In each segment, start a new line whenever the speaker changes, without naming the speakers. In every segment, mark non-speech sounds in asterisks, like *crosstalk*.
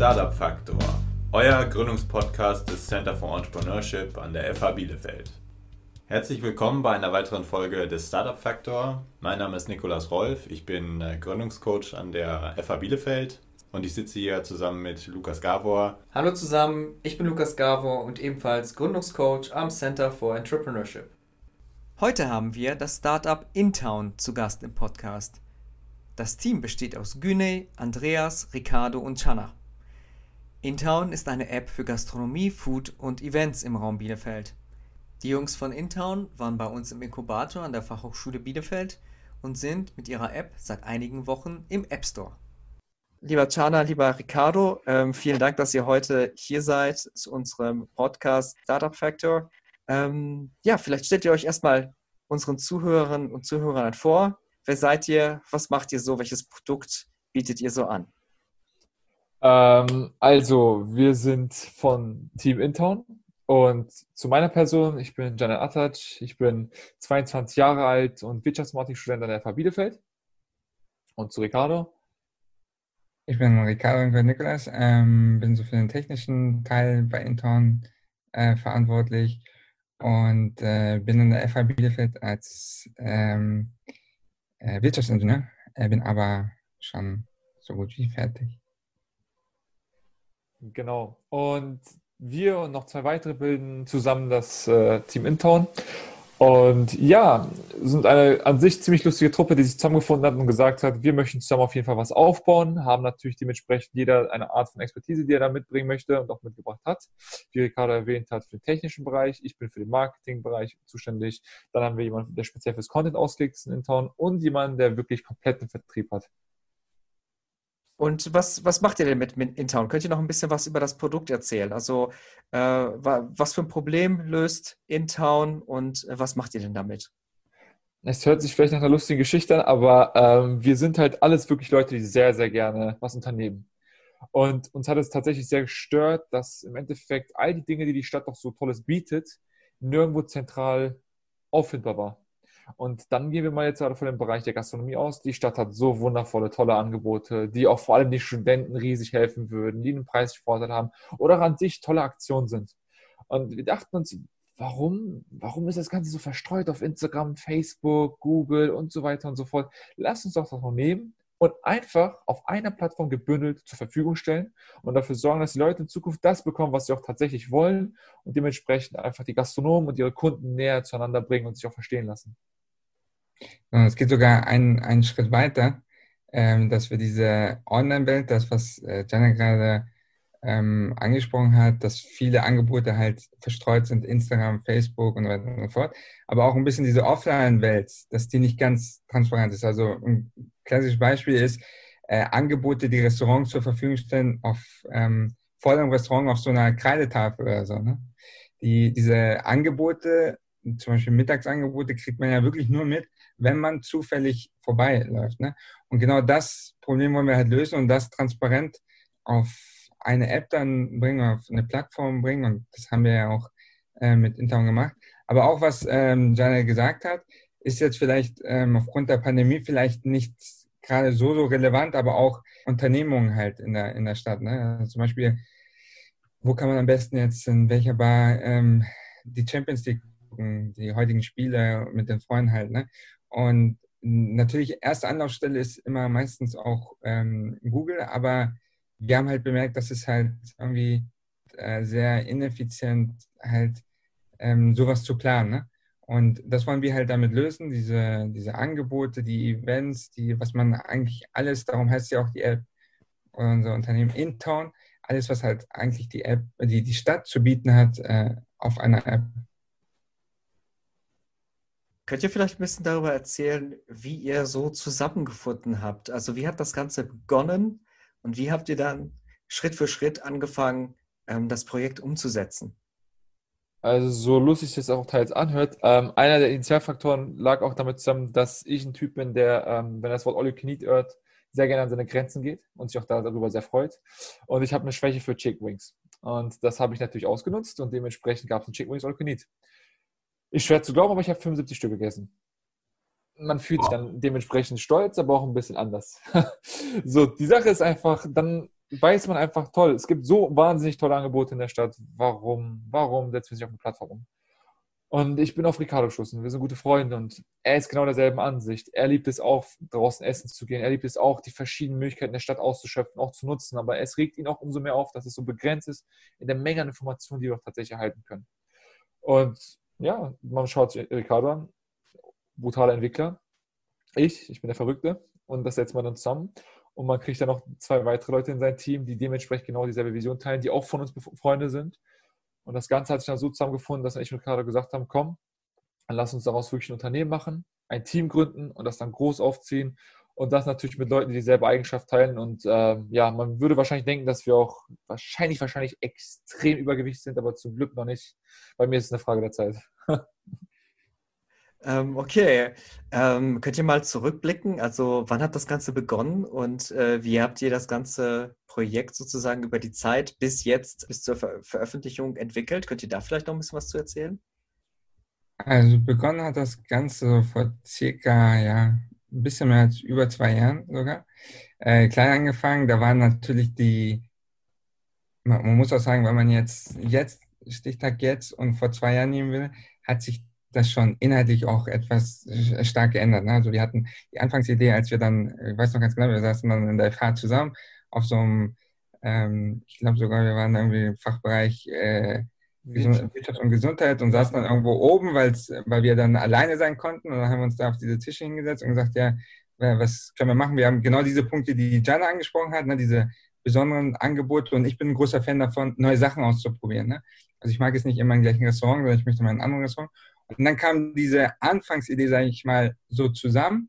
Startup Faktor, euer Gründungspodcast des Center for Entrepreneurship an der FH Bielefeld. Herzlich willkommen bei einer weiteren Folge des Startup Faktor. Mein Name ist Nikolas Rolf, ich bin äh, Gründungscoach an der FH Bielefeld und ich sitze hier zusammen mit Lukas Gavor.
Hallo zusammen, ich bin Lukas Gavor und ebenfalls Gründungscoach am Center for Entrepreneurship.
Heute haben wir das Startup InTown zu Gast im Podcast. Das Team besteht aus Güney, Andreas, Ricardo und Channa. InTown ist eine App für Gastronomie, Food und Events im Raum Bielefeld. Die Jungs von InTown waren bei uns im Inkubator an der Fachhochschule Bielefeld und sind mit ihrer App seit einigen Wochen im App Store. Lieber Chana, lieber Ricardo, ähm, vielen Dank, dass ihr heute hier seid zu unserem Podcast Startup Factor. Ähm, ja, vielleicht stellt ihr euch erstmal unseren Zuhörerinnen und Zuhörern vor. Wer seid ihr? Was macht ihr so? Welches Produkt bietet ihr so an?
Ähm, also, wir sind von Team Intown und zu meiner Person, ich bin Janet Attac, ich bin 22 Jahre alt und Wirtschaftsmarketing-Student an der FH Bielefeld. Und zu Ricardo.
Ich bin Ricardo und Nikolas, ähm, bin so für den technischen Teil bei Intorn äh, verantwortlich und äh, bin in der FH Bielefeld als ähm, äh, Wirtschaftsingenieur, äh, bin aber schon so gut wie fertig.
Genau. Und wir und noch zwei weitere bilden zusammen das äh, Team Intown. Und ja, sind eine an sich ziemlich lustige Truppe, die sich zusammengefunden hat und gesagt hat, wir möchten zusammen auf jeden Fall was aufbauen, haben natürlich dementsprechend jeder eine Art von Expertise, die er da mitbringen möchte und auch mitgebracht hat. Wie Ricardo erwähnt hat, für den technischen Bereich, ich bin für den Marketingbereich zuständig. Dann haben wir jemanden, der speziell fürs Content ausgelegt ist in Town und jemanden, der wirklich kompletten Vertrieb hat.
Und was, was macht ihr denn mit, InTown? Könnt ihr noch ein bisschen was über das Produkt erzählen? Also, äh, was für ein Problem löst InTown und äh, was macht ihr denn damit?
Es hört sich vielleicht nach einer lustigen Geschichte an, aber ähm, wir sind halt alles wirklich Leute, die sehr, sehr gerne was unternehmen. Und uns hat es tatsächlich sehr gestört, dass im Endeffekt all die Dinge, die die Stadt doch so Tolles bietet, nirgendwo zentral auffindbar war. Und dann gehen wir mal jetzt gerade von dem Bereich der Gastronomie aus. Die Stadt hat so wundervolle, tolle Angebote, die auch vor allem den Studenten riesig helfen würden, die einen preislichen Vorteil haben oder an sich tolle Aktionen sind. Und wir dachten uns, warum, warum ist das Ganze so verstreut auf Instagram, Facebook, Google und so weiter und so fort? Lass uns doch das noch nehmen und einfach auf einer Plattform gebündelt zur Verfügung stellen und dafür sorgen, dass die Leute in Zukunft das bekommen, was sie auch tatsächlich wollen und dementsprechend einfach die Gastronomen und ihre Kunden näher zueinander bringen und sich auch verstehen lassen.
Es geht sogar einen, einen Schritt weiter, ähm, dass wir diese Online-Welt, das, was äh, Jana gerade ähm, angesprochen hat, dass viele Angebote halt verstreut sind, Instagram, Facebook und so weiter und so fort, aber auch ein bisschen diese Offline-Welt, dass die nicht ganz transparent ist. Also ein klassisches Beispiel ist, äh, Angebote, die Restaurants zur Verfügung stellen, auf, ähm, vor dem Restaurant auf so einer Kreidetafel oder so. Ne? Die, diese Angebote, zum Beispiel Mittagsangebote, kriegt man ja wirklich nur mit, wenn man zufällig vorbeiläuft. Ne? Und genau das Problem wollen wir halt lösen und das transparent auf eine App dann bringen, auf eine Plattform bringen. Und das haben wir ja auch äh, mit Intown gemacht. Aber auch was ähm, Janel gesagt hat, ist jetzt vielleicht ähm, aufgrund der Pandemie vielleicht nicht gerade so, so relevant, aber auch Unternehmungen halt in der, in der Stadt. Ne? Also zum Beispiel, wo kann man am besten jetzt in welcher Bar ähm, die Champions League gucken, die heutigen Spiele mit den Freunden halt. Ne? Und natürlich, erste Anlaufstelle ist immer meistens auch ähm, Google, aber wir haben halt bemerkt, dass es halt irgendwie äh, sehr ineffizient halt ähm, sowas zu planen. Ne? Und das wollen wir halt damit lösen, diese, diese Angebote, die Events, die, was man eigentlich alles, darum heißt ja auch die App, unser Unternehmen InTown, alles, was halt eigentlich die App, die, die Stadt zu bieten hat, äh, auf einer App
Könnt ihr vielleicht ein bisschen darüber erzählen, wie ihr so zusammengefunden habt? Also wie hat das Ganze begonnen und wie habt ihr dann Schritt für Schritt angefangen, ähm, das Projekt umzusetzen?
Also so lustig es auch teils anhört, ähm, einer der Initialfaktoren lag auch damit zusammen, dass ich ein Typ bin, der, ähm, wenn das Wort All You hört, sehr gerne an seine Grenzen geht und sich auch darüber sehr freut. Und ich habe eine Schwäche für Chick Wings. Und das habe ich natürlich ausgenutzt und dementsprechend gab es ein Chick Wings All You. Ist schwer zu glauben, aber ich habe 75 Stück gegessen. Man fühlt sich dann dementsprechend stolz, aber auch ein bisschen anders. *laughs* so, die Sache ist einfach, dann weiß man einfach toll. Es gibt so wahnsinnig tolle Angebote in der Stadt. Warum, warum setzen wir sich auf eine Plattform um? Und ich bin auf Ricardo geschossen. Wir sind gute Freunde und er ist genau derselben Ansicht. Er liebt es auch, draußen essen zu gehen. Er liebt es auch, die verschiedenen Möglichkeiten der Stadt auszuschöpfen, auch zu nutzen. Aber es regt ihn auch umso mehr auf, dass es so begrenzt ist in der Menge an Informationen, die wir auch tatsächlich erhalten können. Und ja, man schaut sich Ricardo an, brutaler Entwickler. Ich, ich bin der Verrückte und das setzt man dann zusammen. Und man kriegt dann noch zwei weitere Leute in sein Team, die dementsprechend genau dieselbe Vision teilen, die auch von uns Freunde sind und das Ganze hat sich dann so zusammengefunden, dass ich und Ricardo gesagt haben, komm, dann lass uns daraus wirklich ein Unternehmen machen, ein Team gründen und das dann groß aufziehen. Und das natürlich mit Leuten, die dieselbe Eigenschaft teilen. Und äh, ja, man würde wahrscheinlich denken, dass wir auch wahrscheinlich, wahrscheinlich extrem übergewichtig sind, aber zum Glück noch nicht. Bei mir ist es eine Frage der Zeit.
Ähm, okay, ähm, könnt ihr mal zurückblicken? Also wann hat das Ganze begonnen und äh, wie habt ihr das ganze Projekt sozusagen über die Zeit bis jetzt, bis zur Ver Veröffentlichung entwickelt? Könnt ihr da vielleicht noch ein bisschen was zu erzählen?
Also begonnen hat das Ganze vor circa, ja, ein bisschen mehr als über zwei Jahren sogar. Äh, klein angefangen, da waren natürlich die, man, man muss auch sagen, wenn man jetzt, jetzt, Stichtag jetzt und vor zwei Jahren nehmen will, hat sich das schon inhaltlich auch etwas stark geändert. Ne? Also wir hatten die Anfangsidee, als wir dann, ich weiß noch ganz genau, wir saßen dann in der FH zusammen auf so einem, ähm, ich glaube sogar, wir waren irgendwie im Fachbereich äh, Wirtschaft und Gesundheit und saßen dann irgendwo oben, weil wir dann alleine sein konnten und dann haben wir uns da auf diese Tische hingesetzt und gesagt, ja, was können wir machen? Wir haben genau diese Punkte, die Jana angesprochen hat, ne? diese besonderen Angebote und ich bin ein großer Fan davon, neue Sachen auszuprobieren. Ne? Also ich mag es nicht immer im gleichen Restaurant, sondern ich möchte mal in einem anderen Restaurant. Und dann kam diese Anfangsidee, sage ich mal, so zusammen.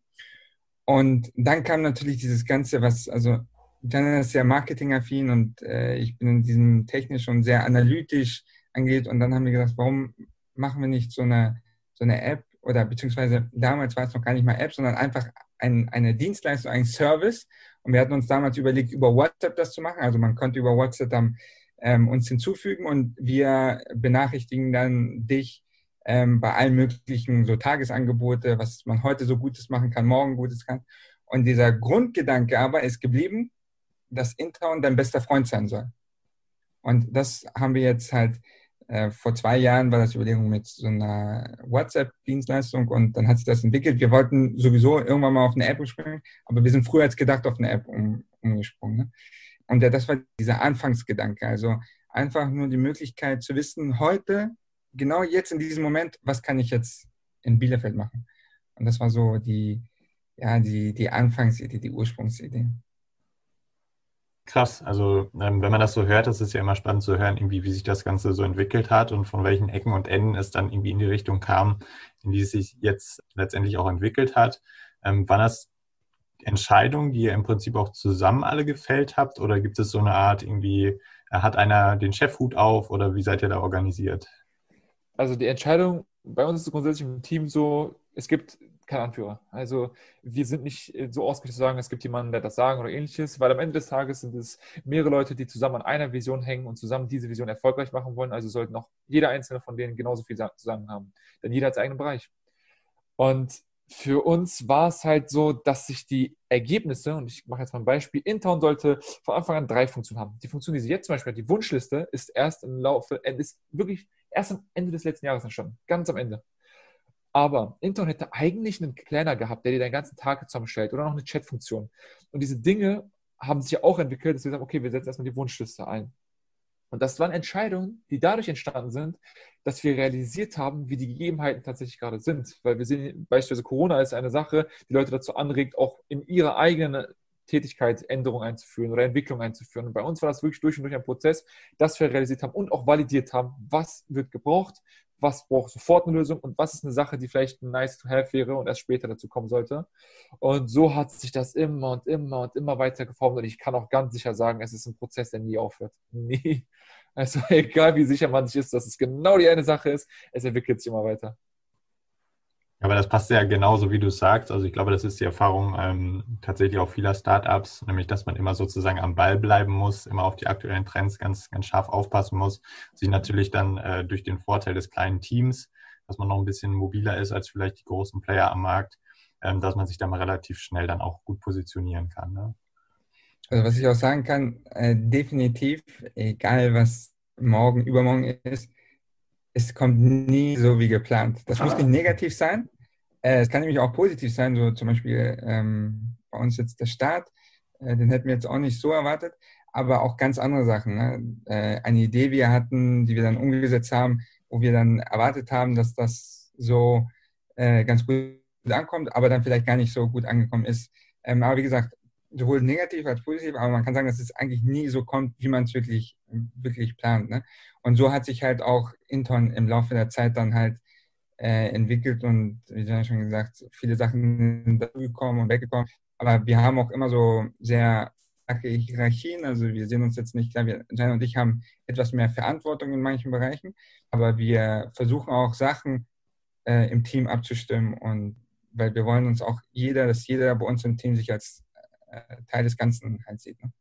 Und dann kam natürlich dieses Ganze, was, also Jana ist sehr marketingaffin und äh, ich bin in diesem technisch und sehr analytisch angeht. Und dann haben wir gedacht, warum machen wir nicht so eine, so eine App oder beziehungsweise damals war es noch gar nicht mal App, sondern einfach ein, eine Dienstleistung, ein Service. Und wir hatten uns damals überlegt, über WhatsApp das zu machen. Also man konnte über WhatsApp dann ähm, uns hinzufügen und wir benachrichtigen dann dich ähm, bei allen möglichen so Tagesangebote, was man heute so Gutes machen kann, morgen Gutes kann. Und dieser Grundgedanke aber ist geblieben, dass Intown dein bester Freund sein soll. Und das haben wir jetzt halt äh, vor zwei Jahren war das Überlegung mit so einer WhatsApp-Dienstleistung und dann hat sich das entwickelt. Wir wollten sowieso irgendwann mal auf eine App springen, aber wir sind früher als gedacht auf eine App um, umgesprungen. Ne? Und ja, das war dieser Anfangsgedanke. Also einfach nur die Möglichkeit zu wissen, heute genau jetzt in diesem Moment, was kann ich jetzt in Bielefeld machen? Und das war so die, ja, die, die Anfangsidee, die Ursprungsidee.
Krass, also ähm, wenn man das so hört, das ist ja immer spannend zu hören, irgendwie, wie sich das Ganze so entwickelt hat und von welchen Ecken und Enden es dann irgendwie in die Richtung kam, in die es sich jetzt letztendlich auch entwickelt hat. Ähm, waren das Entscheidungen, die ihr im Prinzip auch zusammen alle gefällt habt oder gibt es so eine Art irgendwie, äh, hat einer den Chefhut auf oder wie seid ihr da organisiert?
also die Entscheidung, bei uns ist grundsätzlich im Team so, es gibt keinen Anführer. Also wir sind nicht so ausgerichtet zu sagen, es gibt jemanden, der das sagen oder ähnliches, weil am Ende des Tages sind es mehrere Leute, die zusammen an einer Vision hängen und zusammen diese Vision erfolgreich machen wollen. Also sollten auch jeder einzelne von denen genauso viel zusammen haben. Denn jeder hat seinen eigenen Bereich. Und für uns war es halt so, dass sich die Ergebnisse, und ich mache jetzt mal ein Beispiel, Intown sollte von Anfang an drei Funktionen haben. Die Funktion, die sie jetzt zum Beispiel hat, die Wunschliste, ist erst im Laufe, ist wirklich erst am Ende des letzten Jahres entstanden. Ganz am Ende. Aber Intern hätte eigentlich einen Planner gehabt, der dir deinen ganzen Tag zusammenstellt oder noch eine Chat-Funktion. Und diese Dinge haben sich ja auch entwickelt, dass wir sagen, okay, wir setzen erstmal die Wunschliste ein. Und das waren Entscheidungen, die dadurch entstanden sind, dass wir realisiert haben, wie die Gegebenheiten tatsächlich gerade sind. Weil wir sehen, beispielsweise Corona ist eine Sache, die Leute dazu anregt, auch in ihrer eigenen Tätigkeit Änderungen einzuführen oder Entwicklung einzuführen. Und bei uns war das wirklich durch und durch ein Prozess, dass wir realisiert haben und auch validiert haben, was wird gebraucht, was braucht sofort eine Lösung und was ist eine Sache, die vielleicht nice to have wäre und erst später dazu kommen sollte. Und so hat sich das immer und immer und immer weiter geformt und ich kann auch ganz sicher sagen, es ist ein Prozess, der nie aufhört. *laughs* Nie. Also egal wie sicher man sich ist, dass es genau die eine Sache ist, es entwickelt sich immer weiter.
Aber das passt ja genauso, wie du sagst. Also ich glaube, das ist die Erfahrung ähm, tatsächlich auch vieler Startups, nämlich dass man immer sozusagen am Ball bleiben muss, immer auf die aktuellen Trends ganz, ganz scharf aufpassen muss. Sich natürlich dann äh, durch den Vorteil des kleinen Teams, dass man noch ein bisschen mobiler ist als vielleicht die großen Player am Markt, ähm, dass man sich da mal relativ schnell dann auch gut positionieren kann. Ne?
Also was ich auch sagen kann, äh, definitiv, egal was morgen, übermorgen ist, es kommt nie so wie geplant. Das muss nicht negativ sein. Äh, es kann nämlich auch positiv sein, so zum Beispiel ähm, bei uns jetzt der Start, äh, den hätten wir jetzt auch nicht so erwartet, aber auch ganz andere Sachen. Ne? Äh, eine Idee, die wir hatten, die wir dann umgesetzt haben, wo wir dann erwartet haben, dass das so äh, ganz gut ankommt, aber dann vielleicht gar nicht so gut angekommen ist. Ähm, aber wie gesagt, sowohl negativ als positiv, aber man kann sagen, dass es eigentlich nie so kommt, wie man es wirklich, wirklich plant. Ne? Und so hat sich halt auch Inton im Laufe der Zeit dann halt äh, entwickelt und wie ja schon gesagt, viele Sachen sind dazugekommen und weggekommen. Aber wir haben auch immer so sehr starke Hierarchien. Also wir sehen uns jetzt nicht, klar, wir, Jan und ich haben etwas mehr Verantwortung in manchen Bereichen, aber wir versuchen auch Sachen äh, im Team abzustimmen und weil wir wollen uns auch jeder, dass jeder bei uns im Team sich als Teil des Ganzen halt sieht. Ne?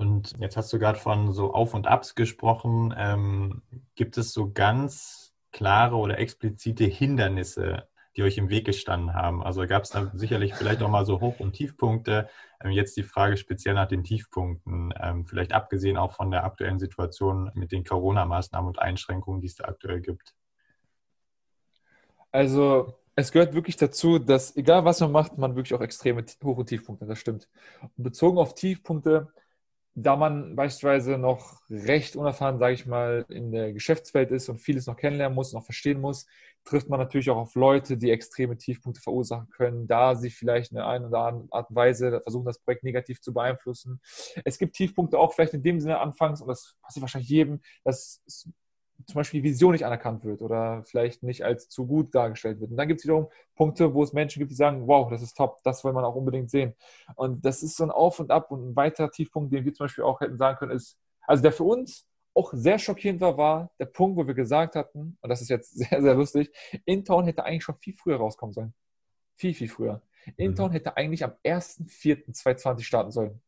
Und jetzt hast du gerade von so Auf und Abs gesprochen. Ähm, gibt es so ganz klare oder explizite Hindernisse, die euch im Weg gestanden haben? Also gab es da sicherlich vielleicht auch mal so Hoch- und Tiefpunkte. Ähm, jetzt die Frage speziell nach den Tiefpunkten, ähm, vielleicht abgesehen auch von der aktuellen Situation mit den Corona-Maßnahmen und Einschränkungen, die es da aktuell gibt.
Also es gehört wirklich dazu, dass egal was man macht, man wirklich auch extreme Hoch- und Tiefpunkte, das stimmt. Und bezogen auf Tiefpunkte, da man beispielsweise noch recht unerfahren, sage ich mal, in der Geschäftswelt ist und vieles noch kennenlernen muss, noch verstehen muss, trifft man natürlich auch auf Leute, die extreme Tiefpunkte verursachen können, da sie vielleicht in der einen oder anderen Art und Weise versuchen, das Projekt negativ zu beeinflussen. Es gibt Tiefpunkte auch vielleicht in dem Sinne anfangs, und das passiert wahrscheinlich jedem, dass zum Beispiel die Vision nicht anerkannt wird oder vielleicht nicht als zu gut dargestellt wird. Und dann gibt es wiederum Punkte, wo es Menschen gibt, die sagen, wow, das ist top, das will man auch unbedingt sehen. Und das ist so ein Auf und Ab und ein weiterer Tiefpunkt, den wir zum Beispiel auch hätten sagen können, ist, also der für uns auch sehr schockierend war, war der Punkt, wo wir gesagt hatten, und das ist jetzt *laughs* sehr, sehr lustig, Intown hätte eigentlich schon viel früher rauskommen sollen. Viel, viel früher. Intown mhm. hätte eigentlich am 1.4.2020 starten sollen.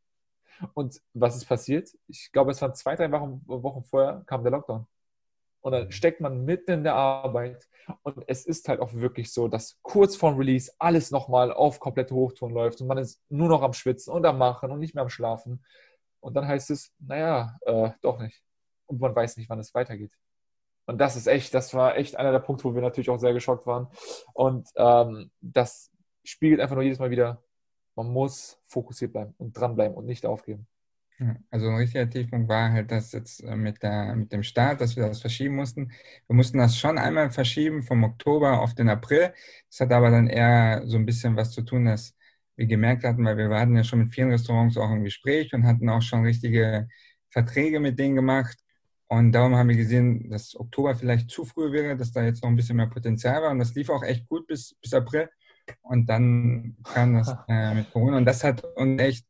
Und was ist passiert? Ich glaube, es waren zwei, drei Wochen, Wochen vorher, kam der Lockdown. Und dann steckt man mitten in der Arbeit. Und es ist halt auch wirklich so, dass kurz vorm Release alles nochmal auf komplette Hochton läuft und man ist nur noch am Schwitzen und am Machen und nicht mehr am Schlafen. Und dann heißt es, naja, äh, doch nicht. Und man weiß nicht, wann es weitergeht. Und das ist echt, das war echt einer der Punkte, wo wir natürlich auch sehr geschockt waren. Und ähm, das spiegelt einfach nur jedes Mal wieder, man muss fokussiert bleiben und dranbleiben und nicht aufgeben.
Also ein richtiger Tiefpunkt war halt das jetzt äh, mit, der, mit dem Start, dass wir das verschieben mussten. Wir mussten das schon einmal verschieben vom Oktober auf den April. Das hat aber dann eher so ein bisschen was zu tun, dass wir gemerkt hatten, weil wir hatten ja schon mit vielen Restaurants auch im Gespräch und hatten auch schon richtige Verträge mit denen gemacht. Und darum haben wir gesehen, dass Oktober vielleicht zu früh wäre, dass da jetzt noch ein bisschen mehr Potenzial war. Und das lief auch echt gut bis, bis April. Und dann kam das *laughs* äh, mit Corona. Und das hat uns echt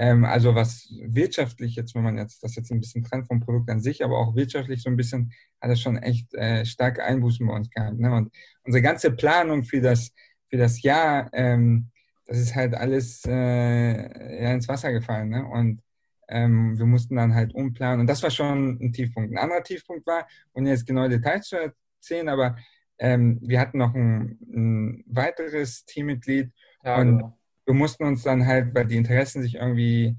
ähm, also was wirtschaftlich jetzt, wenn man jetzt das jetzt ein bisschen trennt vom Produkt an sich, aber auch wirtschaftlich so ein bisschen, hat es schon echt äh, starke Einbußen bei uns gehabt. Ne? Und unsere ganze Planung für das, für das Jahr, ähm, das ist halt alles äh, ja, ins Wasser gefallen. Ne? Und ähm, wir mussten dann halt umplanen. Und das war schon ein Tiefpunkt. Ein anderer Tiefpunkt war, ohne jetzt genaue Details zu erzählen, aber ähm, wir hatten noch ein, ein weiteres Teammitglied ja, und genau wir mussten uns dann halt, weil die Interessen sich irgendwie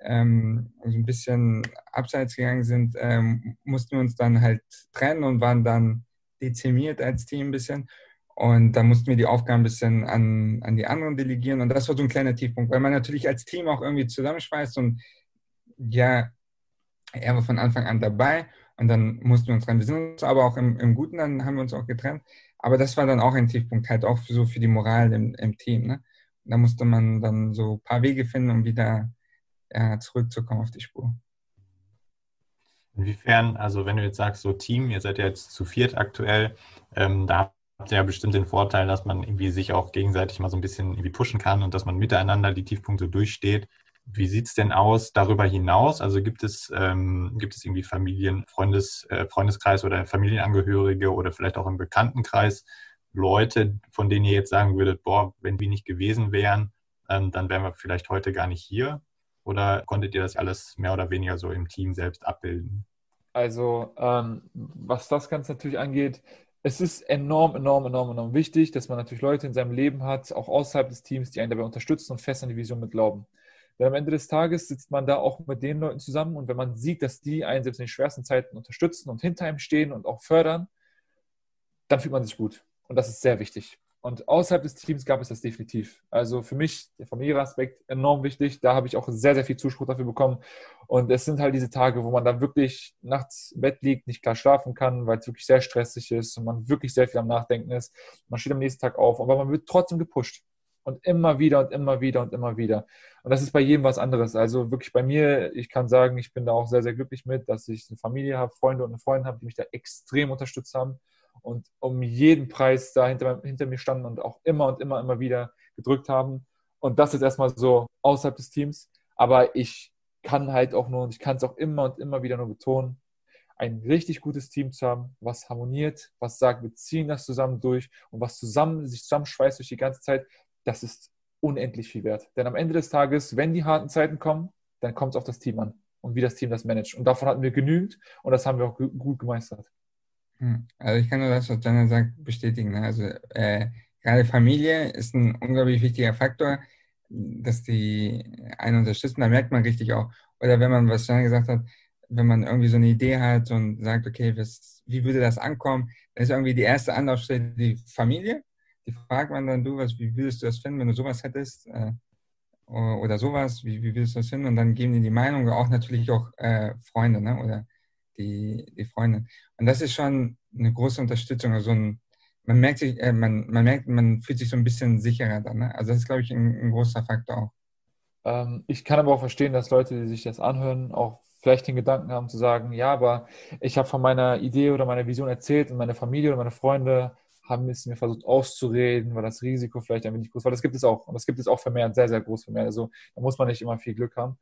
ähm, so ein bisschen abseits gegangen sind, ähm, mussten wir uns dann halt trennen und waren dann dezimiert als Team ein bisschen. Und da mussten wir die Aufgaben ein bisschen an, an die anderen delegieren. Und das war so ein kleiner Tiefpunkt, weil man natürlich als Team auch irgendwie zusammenschweißt. Und ja, er war von Anfang an dabei. Und dann mussten wir uns trennen. Wir sind uns aber auch im, im Guten, dann haben wir uns auch getrennt. Aber das war dann auch ein Tiefpunkt, halt auch so für die Moral im, im Team. Ne? Da musste man dann so ein paar Wege finden, um wieder ja, zurückzukommen auf die Spur.
Inwiefern, also wenn du jetzt sagst, so Team, ihr seid ja jetzt zu viert aktuell, ähm, da habt ihr ja bestimmt den Vorteil, dass man irgendwie sich auch gegenseitig mal so ein bisschen irgendwie pushen kann und dass man miteinander die Tiefpunkte durchsteht. Wie sieht es denn aus darüber hinaus? Also gibt es, ähm, gibt es irgendwie Familien, Freundes, äh, Freundeskreis oder Familienangehörige oder vielleicht auch im Bekanntenkreis, Leute, von denen ihr jetzt sagen würdet, boah, wenn die nicht gewesen wären, ähm, dann wären wir vielleicht heute gar nicht hier? Oder konntet ihr das alles mehr oder weniger so im Team selbst abbilden?
Also, ähm, was das Ganze natürlich angeht, es ist enorm, enorm, enorm, enorm wichtig, dass man natürlich Leute in seinem Leben hat, auch außerhalb des Teams, die einen dabei unterstützen und fest an die Vision mit glauben. Denn am Ende des Tages sitzt man da auch mit den Leuten zusammen und wenn man sieht, dass die einen selbst in den schwersten Zeiten unterstützen und hinter einem stehen und auch fördern, dann fühlt man sich gut. Und das ist sehr wichtig. Und außerhalb des Teams gab es das definitiv. Also für mich der Familienaspekt enorm wichtig. Da habe ich auch sehr, sehr viel Zuspruch dafür bekommen. Und es sind halt diese Tage, wo man dann wirklich nachts im Bett liegt, nicht klar schlafen kann, weil es wirklich sehr stressig ist und man wirklich sehr viel am Nachdenken ist. Man steht am nächsten Tag auf, aber man wird trotzdem gepusht. Und immer wieder und immer wieder und immer wieder. Und das ist bei jedem was anderes. Also wirklich bei mir, ich kann sagen, ich bin da auch sehr, sehr glücklich mit, dass ich eine Familie habe, Freunde und eine Freundin habe, die mich da extrem unterstützt haben und um jeden Preis da hinter, hinter mir standen und auch immer und immer, immer wieder gedrückt haben. Und das ist erstmal so außerhalb des Teams. Aber ich kann halt auch nur, und ich kann es auch immer und immer wieder nur betonen, ein richtig gutes Team zu haben, was harmoniert, was sagt, wir ziehen das zusammen durch und was zusammen, sich zusammenschweißt durch die ganze Zeit, das ist unendlich viel wert. Denn am Ende des Tages, wenn die harten Zeiten kommen, dann kommt es auf das Team an und wie das Team das managt. Und davon hatten wir genügend und das haben wir auch gut gemeistert.
Hm. Also ich kann nur das, was Jana sagt, bestätigen. Ne? Also äh, gerade Familie ist ein unglaublich wichtiger Faktor, dass die einen unterstützen. Da merkt man richtig auch. Oder wenn man, was Jana gesagt hat, wenn man irgendwie so eine Idee hat und sagt, okay, was, wie würde das ankommen, dann ist irgendwie die erste Anlaufstelle die Familie. Die fragt man dann, du, was, wie würdest du das finden, wenn du sowas hättest? Äh, oder sowas, wie, wie würdest du das finden? Und dann geben die die Meinung, auch natürlich auch äh, Freunde, ne? oder die, die Freundin. Und das ist schon eine große Unterstützung. Also ein, man merkt sich, äh, man, man merkt, man fühlt sich so ein bisschen sicherer dann. Ne? Also das ist, glaube ich, ein, ein großer Faktor auch.
Ähm, ich kann aber auch verstehen, dass Leute, die sich das anhören, auch vielleicht den Gedanken haben zu sagen, ja, aber ich habe von meiner Idee oder meiner Vision erzählt und meine Familie oder meine Freunde haben es mir versucht auszureden, weil das Risiko vielleicht ein wenig groß war. Das gibt es auch. Und das gibt es auch vermehrt, sehr, sehr groß vermehrt. Also da muss man nicht immer viel Glück haben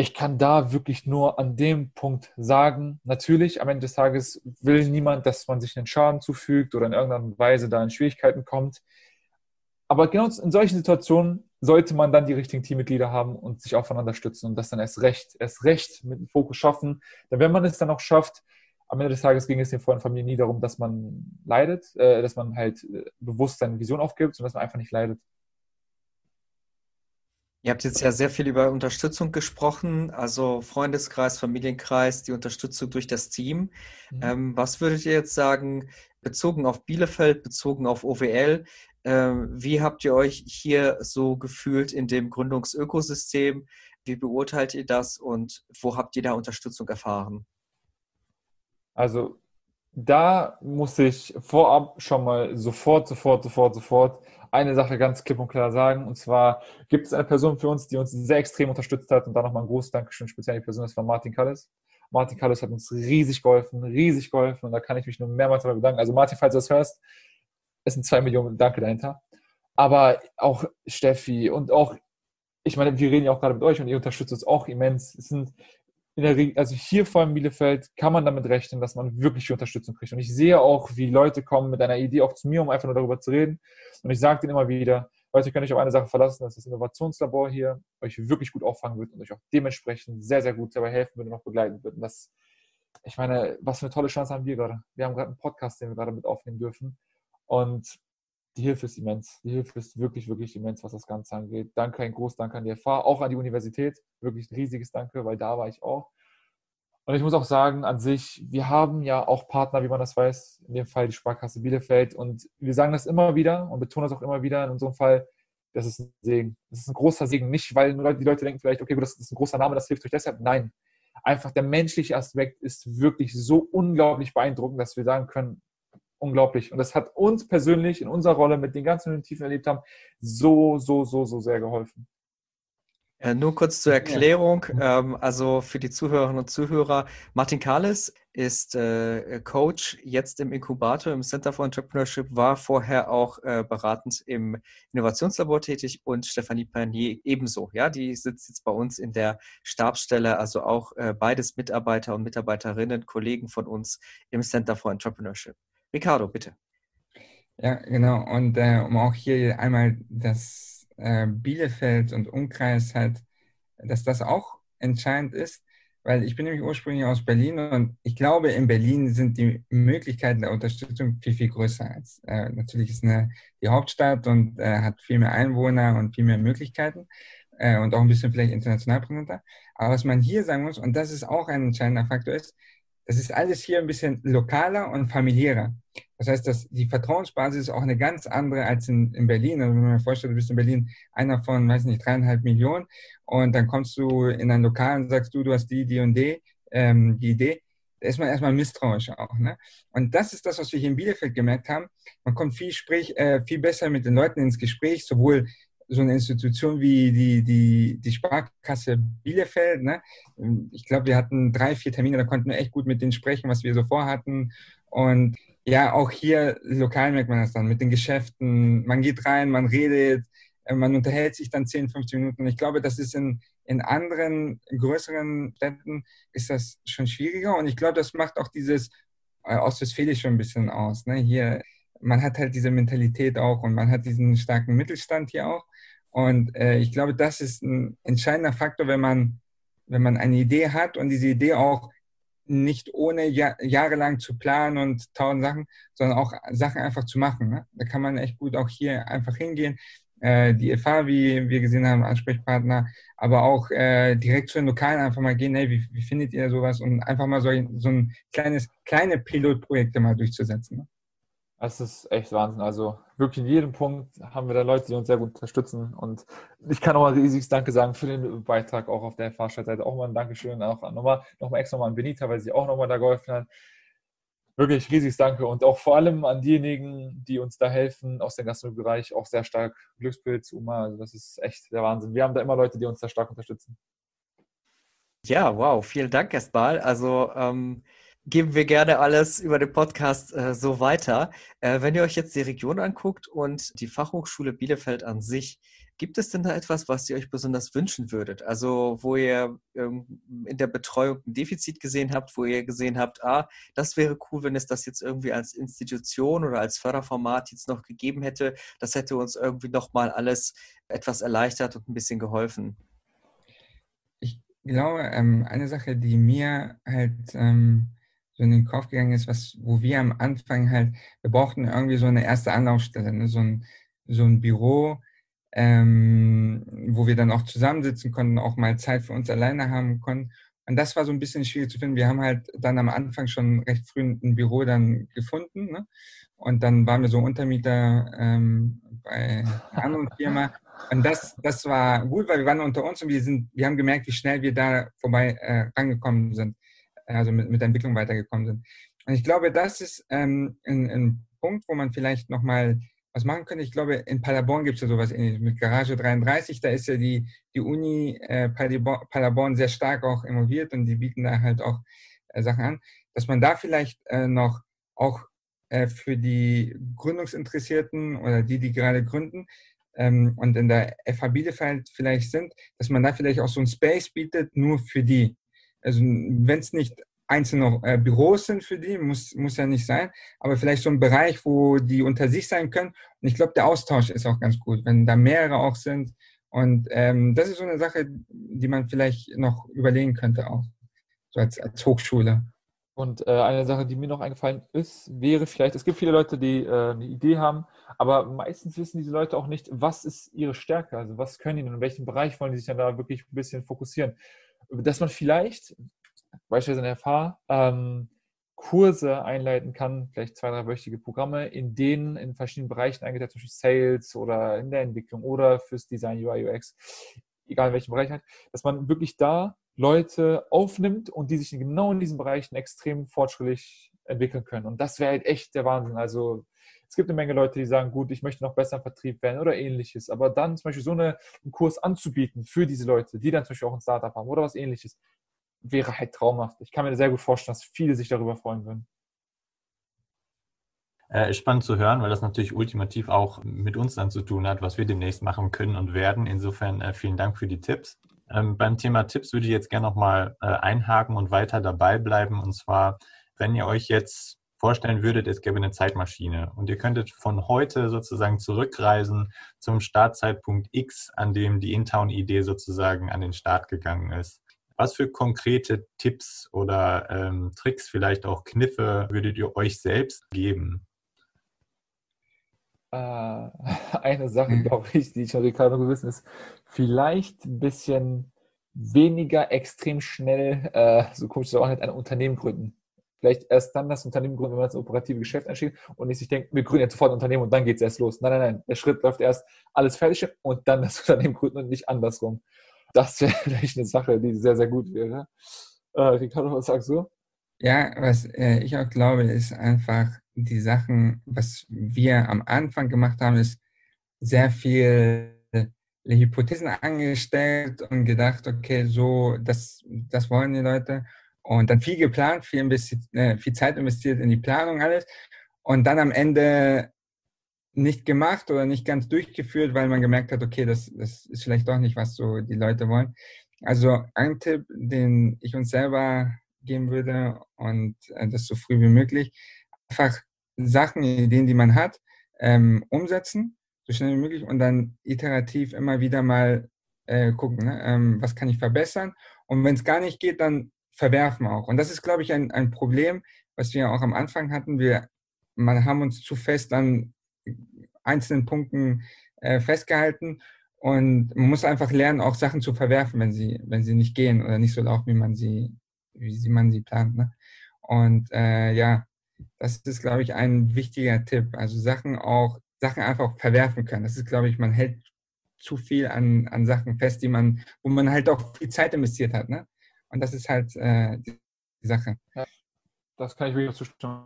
ich kann da wirklich nur an dem Punkt sagen, natürlich, am Ende des Tages will niemand, dass man sich einen Schaden zufügt oder in irgendeiner Weise da in Schwierigkeiten kommt. Aber genau in solchen Situationen sollte man dann die richtigen Teammitglieder haben und sich aufeinander stützen und das dann erst recht, erst recht mit dem Fokus schaffen. Denn wenn man es dann auch schafft, am Ende des Tages ging es den Freunden Familien nie darum, dass man leidet, äh, dass man halt äh, bewusst seine Vision aufgibt, sondern dass man einfach nicht leidet.
Ihr habt jetzt ja sehr viel über Unterstützung gesprochen, also Freundeskreis, Familienkreis, die Unterstützung durch das Team. Mhm. Ähm, was würdet ihr jetzt sagen, bezogen auf Bielefeld, bezogen auf OWL? Ähm, wie habt ihr euch hier so gefühlt in dem Gründungsökosystem? Wie beurteilt ihr das und wo habt ihr da Unterstützung erfahren?
Also da muss ich vorab schon mal sofort, sofort, sofort, sofort eine Sache ganz klipp und klar sagen. Und zwar gibt es eine Person für uns, die uns sehr extrem unterstützt hat. Und da nochmal ein großes Dankeschön, speziell die Person, das war Martin Kalles. Martin Kalles hat uns riesig geholfen, riesig geholfen. Und da kann ich mich nur mehrmals darüber bedanken. Also Martin, falls du das hörst, es sind zwei Millionen Danke dahinter. Aber auch Steffi und auch, ich meine, wir reden ja auch gerade mit euch und ihr unterstützt uns auch immens. Es sind in der Regel, also hier vor allem Bielefeld, kann man damit rechnen, dass man wirklich Unterstützung kriegt. Und ich sehe auch, wie Leute kommen mit einer Idee auch zu mir, um einfach nur darüber zu reden. Und ich sage denen immer wieder, Leute, könnt euch auf eine Sache verlassen, dass das Innovationslabor hier euch wirklich gut auffangen wird und euch auch dementsprechend sehr, sehr gut dabei helfen wird und auch begleiten wird. Und das, ich meine, was für eine tolle Chance haben wir gerade. Wir haben gerade einen Podcast, den wir gerade mit aufnehmen dürfen. Und die Hilfe ist immens. Die Hilfe ist wirklich, wirklich immens, was das Ganze angeht. Danke, ein großes Dank an die FH, auch an die Universität. Wirklich ein riesiges Danke, weil da war ich auch. Und ich muss auch sagen, an sich, wir haben ja auch Partner, wie man das weiß, in dem Fall die Sparkasse Bielefeld. Und wir sagen das immer wieder und betonen das auch immer wieder in unserem Fall, das ist ein Segen. Das ist ein großer Segen. Nicht, weil die Leute denken vielleicht, okay, gut, das ist ein großer Name, das hilft euch deshalb. Nein. Einfach der menschliche Aspekt ist wirklich so unglaublich beeindruckend, dass wir sagen können, unglaublich. Und das hat uns persönlich in unserer Rolle mit den ganzen Tiefen erlebt haben, so, so, so, so sehr geholfen.
Äh, nur kurz zur Erklärung, ähm, also für die Zuhörerinnen und Zuhörer, Martin Kahles ist äh, Coach jetzt im Inkubator im Center for Entrepreneurship, war vorher auch äh, beratend im Innovationslabor tätig und Stefanie Pernier ebenso. Ja, die sitzt jetzt bei uns in der Stabsstelle, also auch äh, beides Mitarbeiter und Mitarbeiterinnen, Kollegen von uns im Center for Entrepreneurship. Ricardo, bitte.
Ja, genau. Und äh, um auch hier einmal das äh, Bielefeld und Umkreis halt, dass das auch entscheidend ist, weil ich bin nämlich ursprünglich aus Berlin und ich glaube, in Berlin sind die Möglichkeiten der Unterstützung viel, viel größer als äh, natürlich ist eine, die Hauptstadt und äh, hat viel mehr Einwohner und viel mehr Möglichkeiten äh, und auch ein bisschen vielleicht international präsenter. Aber was man hier sagen muss, und das ist auch ein entscheidender Faktor, ist, das ist alles hier ein bisschen lokaler und familiärer. Das heißt, dass die Vertrauensbasis ist auch eine ganz andere als in, in Berlin. Also wenn man sich vorstellt, du bist in Berlin einer von, weiß nicht, dreieinhalb Millionen und dann kommst du in ein Lokal und sagst du, du hast die, die und die, ähm, die Idee. Da ist man erstmal misstrauisch auch. Ne? Und das ist das, was wir hier in Bielefeld gemerkt haben. Man kommt viel, sprich, äh, viel besser mit den Leuten ins Gespräch, sowohl so eine Institution wie die, die, die Sparkasse Bielefeld. Ne? Ich glaube, wir hatten drei, vier Termine, da konnten wir echt gut mit denen sprechen, was wir so vorhatten. Und ja, auch hier lokal merkt man das dann mit den Geschäften. Man geht rein, man redet, äh, man unterhält sich dann 10, 15 Minuten. Ich glaube, das ist in, in anderen größeren Städten ist das schon schwieriger. Und ich glaube, das macht auch dieses äh, schon ein bisschen aus. Ne? Hier, man hat halt diese Mentalität auch und man hat diesen starken Mittelstand hier auch. Und äh, ich glaube, das ist ein entscheidender Faktor, wenn man, wenn man eine Idee hat und diese Idee auch nicht ohne ja, jahrelang zu planen und tausend Sachen, sondern auch Sachen einfach zu machen. Ne? Da kann man echt gut auch hier einfach hingehen. Äh, die FH, wie wir gesehen haben, Ansprechpartner, aber auch äh, direkt zu den Lokalen einfach mal gehen, hey, wie, wie findet ihr sowas? Und einfach mal so, so ein kleines, kleine Pilotprojekte mal durchzusetzen. Ne?
Das ist echt Wahnsinn. Also wirklich in jedem Punkt haben wir da Leute, die uns sehr gut unterstützen. Und ich kann auch mal riesiges Danke sagen für den Beitrag auch auf der Fahrstadtseite. Auch mal ein Dankeschön auch nochmal, nochmal extra mal an Benita, weil sie auch nochmal da geholfen hat. Wirklich riesiges Danke und auch vor allem an diejenigen, die uns da helfen aus dem Gastronomiebereich, auch sehr stark. Glückspilz, Uma, also das ist echt der Wahnsinn. Wir haben da immer Leute, die uns da stark unterstützen.
Ja, wow, vielen Dank erstmal. Also ähm, geben wir gerne alles über den Podcast äh, so weiter. Äh, wenn ihr euch jetzt die Region anguckt und die Fachhochschule Bielefeld an sich, gibt es denn da etwas, was ihr euch besonders wünschen würdet? Also wo ihr ähm, in der Betreuung ein Defizit gesehen habt, wo ihr gesehen habt, ah, das wäre cool, wenn es das jetzt irgendwie als Institution oder als Förderformat jetzt noch gegeben hätte. Das hätte uns irgendwie nochmal alles etwas erleichtert und ein bisschen geholfen.
Ich glaube, ähm, eine Sache, die mir halt ähm, so in den Kopf gegangen ist, was, wo wir am Anfang halt, wir brauchten irgendwie so eine erste Anlaufstelle, ne? so, ein, so ein Büro, ähm, wo wir dann auch zusammensitzen konnten, auch mal Zeit für uns alleine haben konnten. Und das war so ein bisschen schwierig zu finden. Wir haben halt dann am Anfang schon recht früh ein Büro dann gefunden. Ne? Und dann waren wir so Untermieter ähm, bei einer anderen Firma. Und das, das war gut, weil wir waren unter uns und wir, sind, wir haben gemerkt, wie schnell wir da vorbei äh, rangekommen sind also mit, mit der Entwicklung weitergekommen sind. Und ich glaube, das ist ähm, ein, ein Punkt, wo man vielleicht nochmal was machen könnte. Ich glaube, in Paderborn gibt es ja sowas ähnliches mit Garage 33. Da ist ja die, die Uni äh, Paderborn sehr stark auch involviert und die bieten da halt auch äh, Sachen an, dass man da vielleicht äh, noch auch äh, für die Gründungsinteressierten oder die, die gerade gründen ähm, und in der FH Bielefeld vielleicht sind, dass man da vielleicht auch so ein Space bietet, nur für die. Also wenn es nicht einzelne äh, Büros sind für die, muss, muss ja nicht sein, aber vielleicht so ein Bereich, wo die unter sich sein können. Und ich glaube, der Austausch ist auch ganz gut, wenn da mehrere auch sind. Und ähm, das ist so eine Sache, die man vielleicht noch überlegen könnte auch, so als, als Hochschule.
Und äh, eine Sache, die mir noch eingefallen ist, wäre vielleicht, es gibt viele Leute, die äh, eine Idee haben, aber meistens wissen diese Leute auch nicht, was ist ihre Stärke, also was können die und in welchem Bereich wollen die sich dann da wirklich ein bisschen fokussieren dass man vielleicht, beispielsweise in der FH, ähm, Kurse einleiten kann, vielleicht zwei, drei wöchige Programme, in denen in verschiedenen Bereichen eingeteilt, zum Beispiel Sales oder in der Entwicklung oder fürs Design, UI, UX, egal in welchem Bereich halt, dass man wirklich da Leute aufnimmt und die sich genau in diesen Bereichen extrem fortschrittlich entwickeln können. Und das wäre halt echt der Wahnsinn. Also es gibt eine Menge Leute, die sagen, gut, ich möchte noch besser im Vertrieb werden oder ähnliches. Aber dann zum Beispiel so eine, einen Kurs anzubieten für diese Leute, die dann zum Beispiel auch ein Startup haben oder was ähnliches, wäre halt traumhaft. Ich kann mir sehr gut vorstellen, dass viele sich darüber freuen würden.
Äh, spannend zu hören, weil das natürlich ultimativ auch mit uns dann zu tun hat, was wir demnächst machen können und werden. Insofern äh, vielen Dank für die Tipps. Ähm, beim Thema Tipps würde ich jetzt gerne nochmal äh, einhaken und weiter dabei bleiben. Und zwar, wenn ihr euch jetzt vorstellen würdet, es gäbe eine Zeitmaschine und ihr könntet von heute sozusagen zurückreisen zum Startzeitpunkt X, an dem die Intown-Idee sozusagen an den Start gegangen ist. Was für konkrete Tipps oder ähm, Tricks, vielleicht auch Kniffe würdet ihr euch selbst geben?
Äh, *laughs* eine Sache, mhm. glaube ich, die ich von Ricardo gewissen ist, vielleicht ein bisschen weniger extrem schnell, äh, so komisch es auch nicht, ein Unternehmen gründen. Vielleicht erst dann das Unternehmen gründen, wenn man das operative Geschäft einsteigt und nicht sich denkt, wir gründen jetzt sofort ein Unternehmen und dann geht es erst los. Nein, nein, nein. Der Schritt läuft erst alles fertig und dann das *laughs* Unternehmen gründen und nicht andersrum. Das wäre *laughs* vielleicht eine Sache, die sehr, sehr gut wäre. Äh, Ricardo, was sagst du?
Ja, was äh, ich auch glaube, ist einfach die Sachen, was wir am Anfang gemacht haben, ist sehr viel Hypothesen angestellt und gedacht, okay, so, das, das wollen die Leute. Und dann viel geplant, viel, äh, viel Zeit investiert in die Planung, alles. Und dann am Ende nicht gemacht oder nicht ganz durchgeführt, weil man gemerkt hat, okay, das, das ist vielleicht doch nicht, was so die Leute wollen. Also ein Tipp, den ich uns selber geben würde und äh, das so früh wie möglich, einfach Sachen, Ideen, die man hat, ähm, umsetzen, so schnell wie möglich und dann iterativ immer wieder mal äh, gucken, ne? ähm, was kann ich verbessern und wenn es gar nicht geht, dann verwerfen auch. Und das ist, glaube ich, ein, ein Problem, was wir auch am Anfang hatten. Wir man haben uns zu fest an einzelnen Punkten äh, festgehalten und man muss einfach lernen, auch Sachen zu verwerfen, wenn sie, wenn sie nicht gehen oder nicht so laufen, wie man sie, wie man sie plant. Ne? Und äh, ja, das ist, glaube ich, ein wichtiger Tipp. Also Sachen auch, Sachen einfach verwerfen können. Das ist, glaube ich, man hält zu viel an, an Sachen fest, die man, wo man halt auch viel Zeit investiert hat. Ne? Und das ist halt äh, die, Sache. Ja,
das kann ich wirklich zustimmen.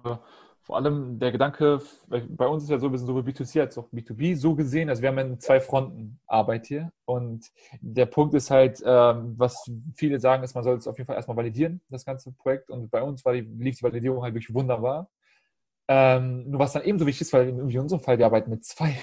Vor allem der Gedanke, bei uns ist ja so, wir sind sowohl B2C als auch B2B so gesehen, also wir haben in zwei Fronten Arbeit hier. Und der Punkt ist halt, ähm, was viele sagen, ist, man soll es auf jeden Fall erstmal validieren, das ganze Projekt. Und bei uns war die, lief die Validierung halt wirklich wunderbar. Ähm, nur was dann ebenso wichtig ist, weil in unserem Fall, wir arbeiten mit zwei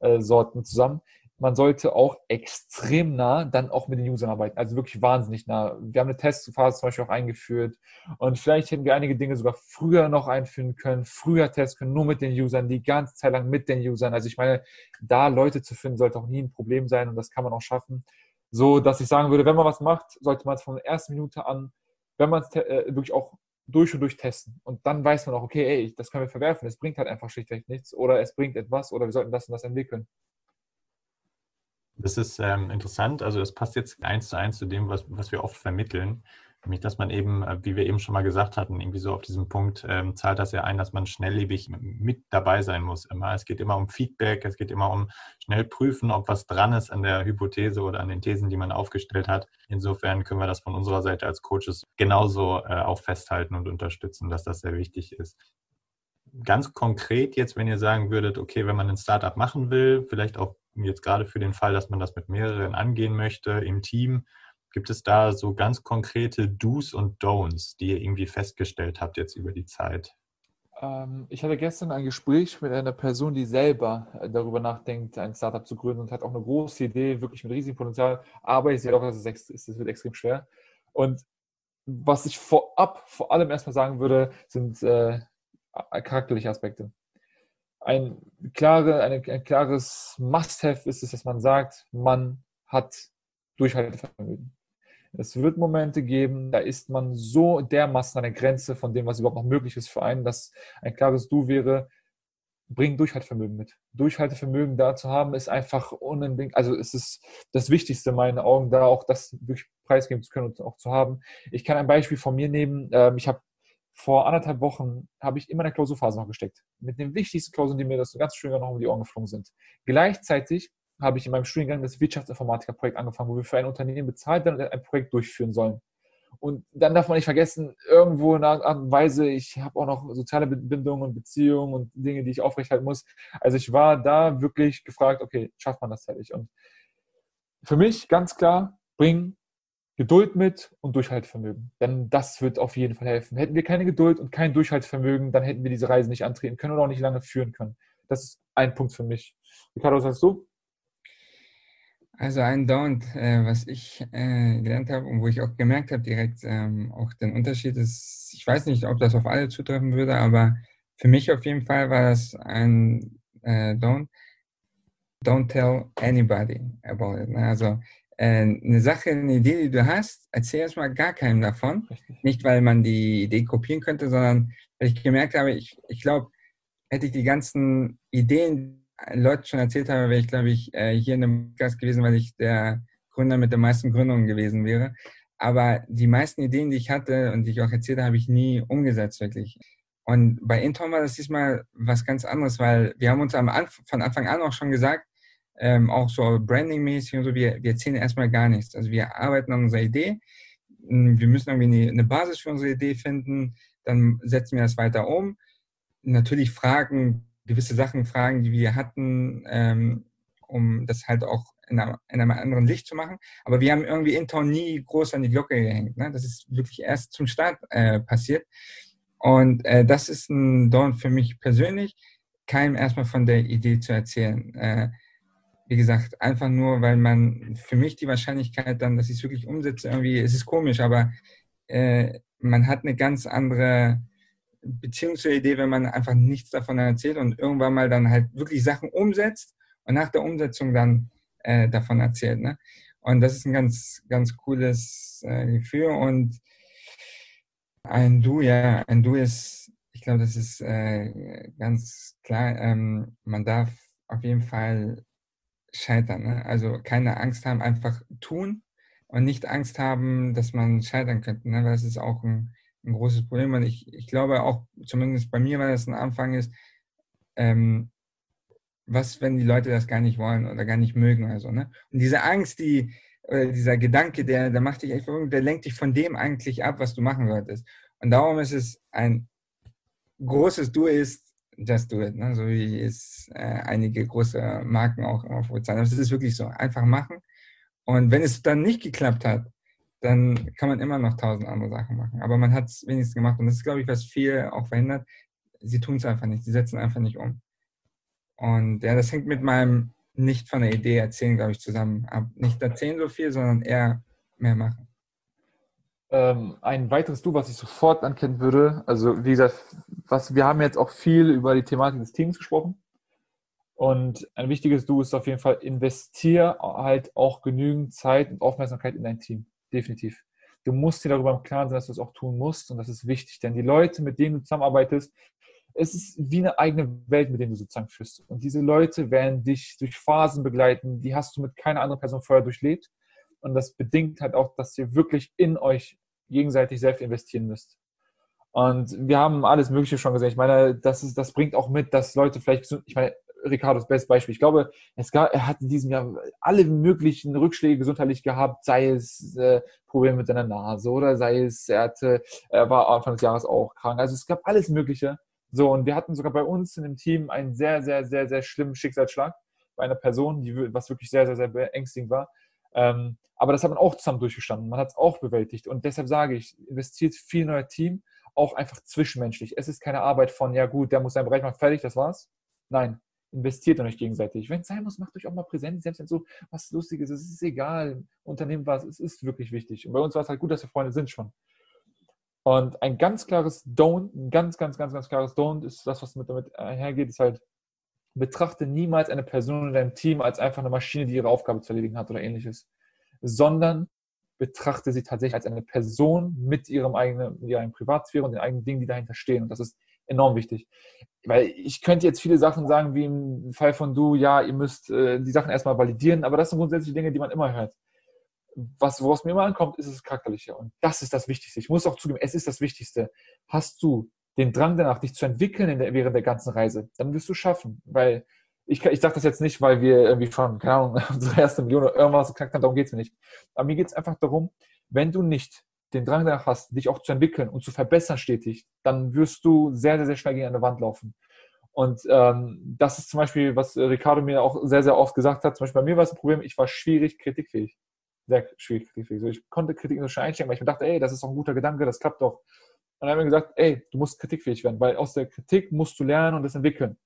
äh, Sorten zusammen, man sollte auch extrem nah dann auch mit den Usern arbeiten. Also wirklich wahnsinnig nah. Wir haben eine Testphase zum Beispiel auch eingeführt und vielleicht hätten wir einige Dinge sogar früher noch einführen können, früher testen können, nur mit den Usern, die ganze Zeit lang mit den Usern. Also ich meine, da Leute zu finden, sollte auch nie ein Problem sein und das kann man auch schaffen. So, dass ich sagen würde, wenn man was macht, sollte man es von der ersten Minute an, wenn man es äh, wirklich auch durch und durch testen. Und dann weiß man auch, okay, ey, das können wir verwerfen. Es bringt halt einfach schlichtweg nichts oder es bringt etwas oder wir sollten das und das entwickeln.
Das ist ähm, interessant. Also das passt jetzt eins zu eins zu dem, was, was wir oft vermitteln. Nämlich, dass man eben, äh, wie wir eben schon mal gesagt hatten, irgendwie so auf diesem Punkt ähm, zahlt das ja ein, dass man schnelllebig mit dabei sein muss. Immer. Es geht immer um Feedback, es geht immer um schnell prüfen, ob was dran ist an der Hypothese oder an den Thesen, die man aufgestellt hat. Insofern können wir das von unserer Seite als Coaches genauso äh, auch festhalten und unterstützen, dass das sehr wichtig ist ganz konkret jetzt, wenn ihr sagen würdet, okay, wenn man ein Startup machen will, vielleicht auch jetzt gerade für den Fall, dass man das mit mehreren angehen möchte im Team, gibt es da so ganz konkrete Do's und Don'ts, die ihr irgendwie festgestellt habt jetzt über die Zeit?
Ähm, ich hatte gestern ein Gespräch mit einer Person, die selber äh, darüber nachdenkt, ein Startup zu gründen und hat auch eine große Idee, wirklich mit riesigem Potenzial, aber ich sehe auch, dass es, es wird extrem schwer. Und was ich vorab vor allem erstmal sagen würde, sind äh, charakterliche Aspekte ein, klare, eine, ein klares Must-Have ist es, dass man sagt, man hat Durchhaltevermögen. Es wird Momente geben, da ist man so dermaßen an der Grenze von dem, was überhaupt noch möglich ist für einen, dass ein klares Du wäre, bring Durchhaltevermögen mit. Durchhaltevermögen da zu haben, ist einfach unbedingt, also es ist das Wichtigste in meinen Augen, da auch das wirklich preisgeben zu können und auch zu haben. Ich kann ein Beispiel von mir nehmen. Ähm, ich habe vor anderthalb Wochen habe ich in meiner Klausurphase noch gesteckt. Mit den wichtigsten Klausuren, die mir das ganze Studiengang noch um die Ohren geflogen sind. Gleichzeitig habe ich in meinem Studiengang das Wirtschaftsinformatiker-Projekt angefangen, wo wir für ein Unternehmen bezahlt werden und ein Projekt durchführen sollen. Und dann darf man nicht vergessen, irgendwo in einer Art und Weise, ich habe auch noch soziale Bindungen und Beziehungen und Dinge, die ich aufrechthalten muss. Also ich war da wirklich gefragt, okay, schafft man das fertig? Und für mich ganz klar, bring Geduld mit und Durchhaltevermögen. Denn das wird auf jeden Fall helfen. Hätten wir keine Geduld und kein Durchhaltevermögen, dann hätten wir diese Reise nicht antreten können oder auch nicht lange führen können. Das ist ein Punkt für mich. Ricardo, was sagst du?
Also ein Don't, äh, was ich äh, gelernt habe und wo ich auch gemerkt habe direkt ähm, auch den Unterschied ist, ich weiß nicht, ob das auf alle zutreffen würde, aber für mich auf jeden Fall war das ein äh, Don't. Don't tell anybody about it. Ne? Also eine Sache, eine Idee, die du hast, erzähl erstmal gar keinem davon. Nicht, weil man die Idee kopieren könnte, sondern weil ich gemerkt habe, ich, ich glaube, hätte ich die ganzen Ideen Leuten schon erzählt habe, wäre ich, glaube ich, äh, hier in einem Podcast gewesen, weil ich der Gründer mit den meisten Gründungen gewesen wäre. Aber die meisten Ideen, die ich hatte und die ich auch erzählt habe, habe ich nie umgesetzt, wirklich. Und bei Intom war das diesmal was ganz anderes, weil wir haben uns am Anf von Anfang an auch schon gesagt, ähm, auch so brandingmäßig und so, wir, wir erzählen erstmal gar nichts. Also wir arbeiten an unserer Idee. Hm, wir müssen irgendwie eine Basis für unsere Idee finden. Dann setzen wir das weiter um. Natürlich fragen, gewisse Sachen fragen, die wir hatten, ähm, um das halt auch in einem, in einem, anderen Licht zu machen. Aber wir haben irgendwie Intown nie groß an die Glocke gehängt. Ne? Das ist wirklich erst zum Start äh, passiert. Und äh, das ist ein Dorn für mich persönlich, keinem erstmal von der Idee zu erzählen. Äh, wie gesagt, einfach nur, weil man für mich die Wahrscheinlichkeit dann, dass ich es wirklich umsetze, irgendwie, es ist komisch, aber äh, man hat eine ganz andere Beziehung zur Idee, wenn man einfach nichts davon erzählt und irgendwann mal dann halt wirklich Sachen umsetzt und nach der Umsetzung dann äh, davon erzählt. Ne? Und das ist ein ganz, ganz cooles äh, Gefühl. Und ein Du, ja, ein Du ist, ich glaube, das ist äh, ganz klar, ähm, man darf auf jeden Fall scheitern. Ne? Also keine Angst haben, einfach tun und nicht Angst haben, dass man scheitern könnte. Ne? Das ist auch ein, ein großes Problem. Und ich, ich glaube auch, zumindest bei mir, weil das ein Anfang ist, ähm, was, wenn die Leute das gar nicht wollen oder gar nicht mögen oder ne? Und diese Angst, die, oder dieser Gedanke, der, der macht dich echt der lenkt dich von dem eigentlich ab, was du machen solltest. Und darum ist es ein großes Du ist, just do it, ne? so wie es äh, einige große Marken auch immer vorzeigen. Das ist wirklich so, einfach machen. Und wenn es dann nicht geklappt hat, dann kann man immer noch tausend andere Sachen machen. Aber man hat es wenigstens gemacht. Und das ist, glaube ich, was viel auch verhindert. Sie tun es einfach nicht. Sie setzen einfach nicht um. Und ja, das hängt mit meinem nicht von der Idee erzählen, glaube ich, zusammen. Nicht erzählen so viel, sondern eher mehr machen.
Ähm, ein weiteres Du, was ich sofort ankennen würde, also wie gesagt, was, wir haben jetzt auch viel über die Thematik des Teams gesprochen. Und ein wichtiges Du ist auf jeden Fall, investier halt auch genügend Zeit und Aufmerksamkeit in dein Team. Definitiv. Du musst dir darüber im Klaren sein, dass du es auch tun musst. Und das ist wichtig, denn die Leute, mit denen du zusammenarbeitest, es ist wie eine eigene Welt, mit der du sozusagen führst. Und diese Leute werden dich durch Phasen begleiten, die hast du mit keiner anderen Person vorher durchlebt. Und das bedingt halt auch, dass ihr wirklich in euch gegenseitig selbst investieren müsst. Und wir haben alles Mögliche schon gesehen. Ich meine, das, ist, das bringt auch mit, dass Leute vielleicht, ich meine, Ricardos bestes Beispiel. Ich glaube, es gab, er hat in diesem Jahr alle möglichen Rückschläge gesundheitlich gehabt, sei es äh, Probleme mit seiner Nase oder sei es, er hatte, er war Anfang des Jahres auch krank. Also es gab alles Mögliche. So, und wir hatten sogar bei uns in dem Team einen sehr, sehr, sehr, sehr schlimmen Schicksalsschlag bei einer Person, die, was wirklich sehr, sehr, sehr beängstigend war. Ähm, aber das hat man auch zusammen durchgestanden. Man hat es auch bewältigt. Und deshalb sage ich, investiert viel in euer Team, auch einfach zwischenmenschlich. Es ist keine Arbeit von, ja gut, der muss seinen Bereich machen, fertig, das war's. Nein, investiert in euch gegenseitig. Wenn es sein muss, macht euch auch mal präsent, selbst wenn so was Lustiges ist, es ist egal. Unternehmen was, es ist wirklich wichtig. Und bei uns war es halt gut, dass wir Freunde sind schon. Und ein ganz klares Don't, ein ganz, ganz, ganz, ganz klares Don't ist das, was damit einhergeht, ist halt, betrachte niemals eine Person in deinem Team als einfach eine Maschine, die ihre Aufgabe zu erledigen hat oder ähnliches, sondern betrachte sie tatsächlich als eine Person mit ihrem eigenen, mit ihrer Privatsphäre und den eigenen Dingen, die dahinter stehen. Und das ist enorm wichtig. Weil ich könnte jetzt viele Sachen sagen, wie im Fall von du, ja, ihr müsst äh, die Sachen erstmal validieren, aber das sind grundsätzlich Dinge, die man immer hört was, woraus mir immer ankommt, ist das Charakterliche. Und das ist das Wichtigste. Ich muss auch zugeben, es ist das Wichtigste. Hast du den Drang danach, dich zu entwickeln der, während der ganzen Reise, dann wirst du schaffen. Weil ich, ich sage das jetzt nicht, weil wir irgendwie schon, keine Ahnung, *laughs* unsere erste Million oder irgendwas geknackt haben, darum geht es mir nicht. Aber mir geht es einfach darum, wenn du nicht den Drang danach hast, dich auch zu entwickeln und zu verbessern stetig, dann wirst du sehr, sehr, sehr schnell gegen eine Wand laufen. Und ähm, das ist zum Beispiel, was Ricardo mir auch sehr, sehr oft gesagt hat. Zum Beispiel bei mir war es ein Problem, ich war schwierig kritikfähig sehr schwierig kritikfähig. So, ich konnte Kritik so schnell einsteigen, weil ich mir dachte, ey, das ist doch ein guter Gedanke, das klappt doch. Und dann haben wir gesagt, ey, du musst kritikfähig werden, weil aus der Kritik musst du lernen und das entwickeln.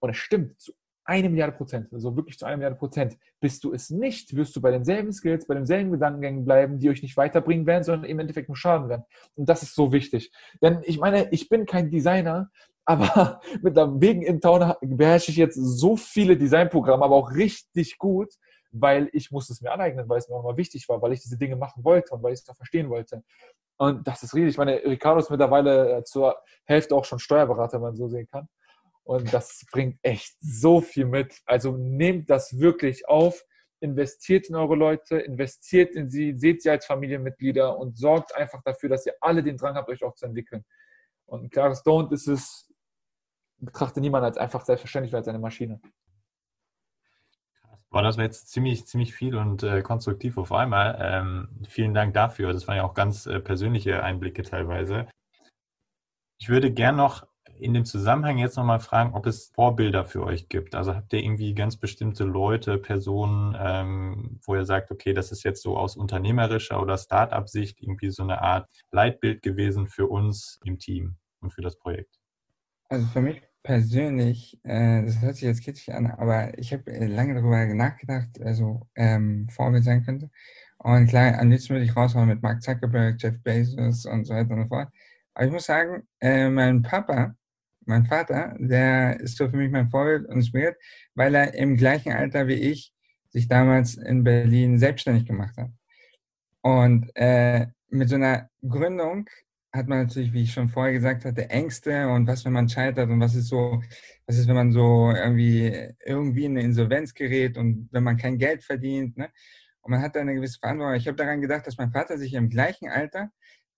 Und es stimmt, zu eine Milliarde Prozent, also wirklich zu einer Milliarde Prozent. Bist du es nicht, wirst du bei denselben Skills, bei denselben Gedankengängen bleiben, die euch nicht weiterbringen werden, sondern im Endeffekt nur schaden werden. Und das ist so wichtig. Denn ich meine, ich bin kein Designer, *laughs* aber mit der Wegen in Town beherrsche ich jetzt so viele Designprogramme, aber auch richtig gut, weil ich musste es mir aneignen, weil es mir auch mal wichtig war, weil ich diese Dinge machen wollte und weil ich es da verstehen wollte. Und das ist riesig. Ich meine, Ricardo ist mittlerweile äh, zur Hälfte auch schon Steuerberater, wenn man so sehen kann. Und das bringt echt so viel mit. Also nehmt das wirklich auf, investiert in eure Leute, investiert in sie, seht sie als Familienmitglieder und sorgt einfach dafür, dass ihr alle den Drang habt, euch auch zu entwickeln. Und ein klares Don't ist es, betrachte niemand als einfach selbstverständlich als eine Maschine.
Boah, das war jetzt ziemlich, ziemlich viel und äh, konstruktiv auf einmal. Ähm, vielen Dank dafür. Das waren ja auch ganz äh, persönliche Einblicke teilweise. Ich würde gern noch in dem Zusammenhang jetzt nochmal fragen, ob es Vorbilder für euch gibt. Also habt ihr irgendwie ganz bestimmte Leute, Personen, ähm, wo ihr sagt, okay, das ist jetzt so aus unternehmerischer oder Start-up-Sicht irgendwie so eine Art Leitbild gewesen für uns im Team und für das Projekt?
Also für mich persönlich, äh, das hört sich jetzt kitschig an, aber ich habe äh, lange darüber nachgedacht, also ähm, Vorbild sein könnte. Und klar, am liebsten würde ich raushauen mit Mark Zuckerberg, Jeff Bezos und so weiter und so fort. Aber ich muss sagen, äh, mein Papa mein Vater, der ist so für mich mein Vorbild und inspiriert, weil er im gleichen Alter wie ich sich damals in Berlin selbstständig gemacht hat. Und äh, mit so einer Gründung hat man natürlich, wie ich schon vorher gesagt hatte, Ängste und was, wenn man scheitert und was ist so, was ist, wenn man so irgendwie, irgendwie in eine Insolvenz gerät und wenn man kein Geld verdient. Ne? Und man hat da eine gewisse Verantwortung. Ich habe daran gedacht, dass mein Vater sich im gleichen Alter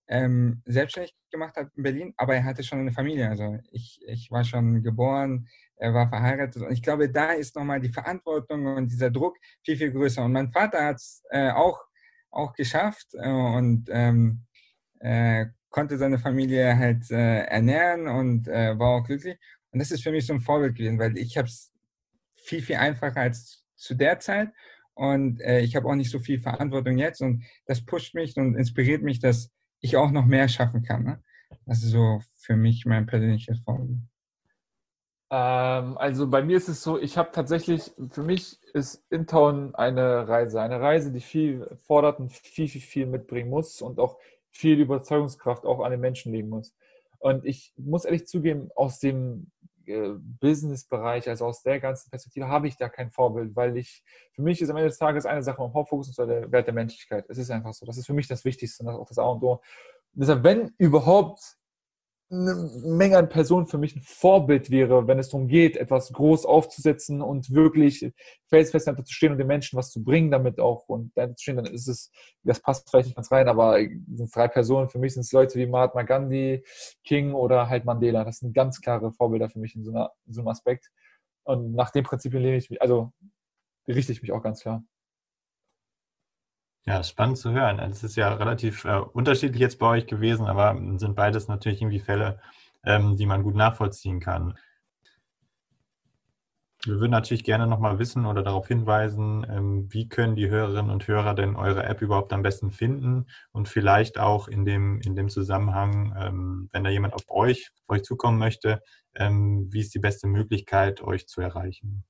ähm, selbstständig gemacht hat in Berlin, aber er hatte schon eine Familie. Also ich, ich war schon geboren, er war verheiratet und ich glaube, da ist nochmal die Verantwortung und dieser Druck viel, viel größer. Und mein Vater hat es äh, auch, auch geschafft äh, und ähm, äh, konnte seine Familie halt äh, ernähren und äh, war auch glücklich. Und das ist für mich so ein Vorbild gewesen, weil ich habe es viel, viel einfacher als zu der Zeit und äh, ich habe auch nicht so viel Verantwortung jetzt und das pusht mich und inspiriert mich, dass ich auch noch mehr schaffen kann. Ne? Das ist so für mich mein persönliches Vorbild.
Ähm, also bei mir ist es so, ich habe tatsächlich, für mich ist Intown eine Reise. Eine Reise, die viel fordert und viel, viel, viel mitbringen muss und auch viel Überzeugungskraft auch an den Menschen liegen muss. Und ich muss ehrlich zugeben, aus dem äh, Business-Bereich, also aus der ganzen Perspektive, habe ich da kein Vorbild, weil ich, für mich ist am Ende des Tages eine Sache mein Hauptfokus und zwar der Wert der Menschlichkeit. Es ist einfach so. Das ist für mich das Wichtigste und auch das A und O. Deshalb, wenn überhaupt eine Menge an Personen für mich ein Vorbild wäre, wenn es darum geht, etwas groß aufzusetzen und wirklich felsfest dahinter zu stehen und den Menschen was zu bringen damit auch und dahinter zu stehen, dann ist es, das passt vielleicht nicht ganz rein, aber sind drei Personen, für mich sind es Leute wie Mahatma Gandhi, King oder halt Mandela. Das sind ganz klare Vorbilder für mich in so, einer, in so einem Aspekt. Und nach dem Prinzip lehne ich mich, also richte ich mich auch ganz klar.
Ja, spannend zu hören. Es ist ja relativ äh, unterschiedlich jetzt bei euch gewesen, aber sind beides natürlich irgendwie Fälle, ähm, die man gut nachvollziehen kann. Wir würden natürlich gerne nochmal wissen oder darauf hinweisen, ähm, wie können die Hörerinnen und Hörer denn eure App überhaupt am besten finden und vielleicht auch in dem, in dem Zusammenhang, ähm, wenn da jemand auf euch, auf euch zukommen möchte, ähm, wie ist die beste Möglichkeit, euch zu erreichen?